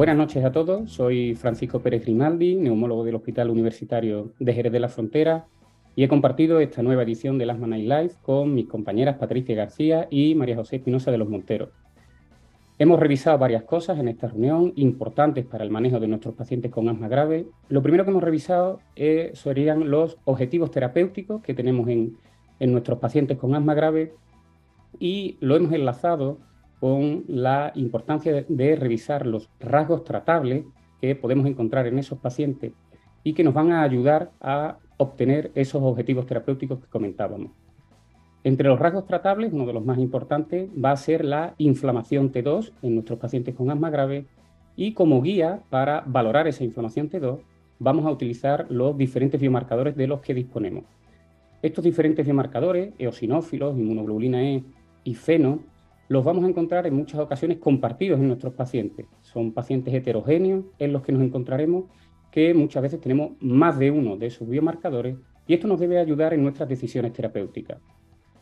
Buenas noches a todos, soy Francisco Pérez Grimaldi, neumólogo del Hospital Universitario de Jerez de la Frontera y he compartido esta nueva edición de Asthma Night Live con mis compañeras Patricia García y María José Espinosa de los Monteros. Hemos revisado varias cosas en esta reunión importantes para el manejo de nuestros pacientes con asma grave. Lo primero que hemos revisado eh, serían los objetivos terapéuticos que tenemos en, en nuestros pacientes con asma grave y lo hemos enlazado con la importancia de, revisar los rasgos tratables que podemos encontrar en esos pacientes y que nos van a ayudar a obtener esos objetivos terapéuticos que comentábamos. Entre los rasgos tratables, uno de los más importantes va a ser la inflamación T2 en nuestros pacientes con asma grave y como guía para valorar esa inflamación T2 vamos a utilizar los diferentes biomarcadores de los que disponemos. Estos diferentes biomarcadores, eosinófilos, inmunoglobulina E y feno, los vamos a encontrar en muchas ocasiones compartidos en nuestros pacientes. Son pacientes heterogéneos en los que nos encontraremos que muchas veces tenemos más de uno de esos biomarcadores y esto nos debe ayudar en nuestras decisiones terapéuticas.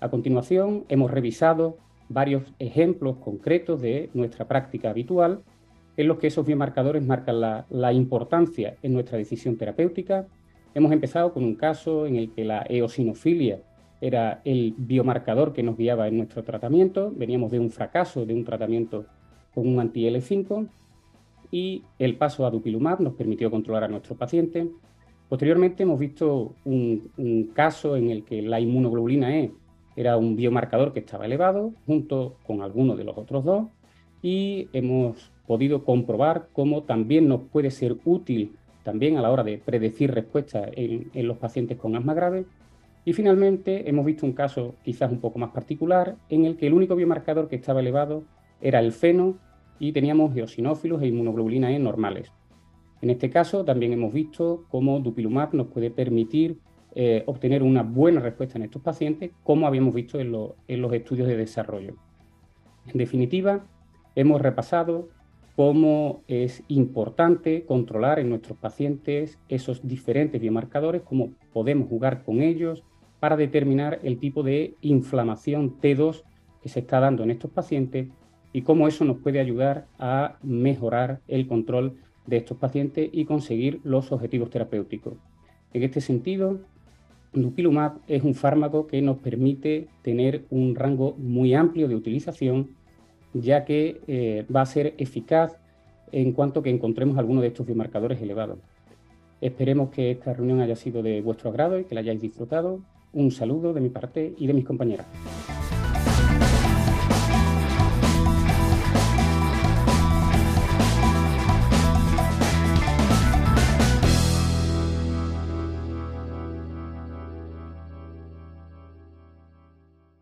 A continuación, hemos revisado varios ejemplos concretos de nuestra práctica habitual en los que esos biomarcadores marcan la, la, importancia en nuestra decisión terapéutica. Hemos empezado con un caso en el que la eosinofilia era el biomarcador que nos guiaba en nuestro tratamiento. Veníamos de un fracaso de un tratamiento con un anti-L5 y el paso a dupilumab nos permitió controlar a nuestro paciente. Posteriormente hemos visto un, caso en el que la inmunoglobulina E era un biomarcador que estaba elevado junto con alguno de los otros dos y hemos podido comprobar cómo también nos puede ser útil también a la hora de predecir respuestas en, en los pacientes con asma grave y finalmente hemos visto un caso quizás un poco más particular en el que el único biomarcador que estaba elevado era el feno y teníamos eosinófilos e inmunoglobulina E normales. En este caso también hemos visto cómo dupilumab nos puede permitir eh, obtener una buena respuesta en estos pacientes, como habíamos visto en, en los estudios de desarrollo. En definitiva, hemos repasado cómo es importante controlar en nuestros pacientes esos diferentes biomarcadores, cómo podemos jugar con ellos, para determinar el tipo de inflamación T2 que se está dando en estos pacientes y cómo eso nos puede ayudar a mejorar el control de estos pacientes y conseguir los objetivos terapéuticos. En este sentido, Dupilumab es un fármaco que nos permite tener un rango muy amplio de utilización, ya que eh, va a ser eficaz en cuanto que encontremos alguno de estos biomarcadores elevados. Esperemos que esta reunión haya sido de vuestro agrado y que la hayáis disfrutado. Un saludo de mi parte y de mis compañeras.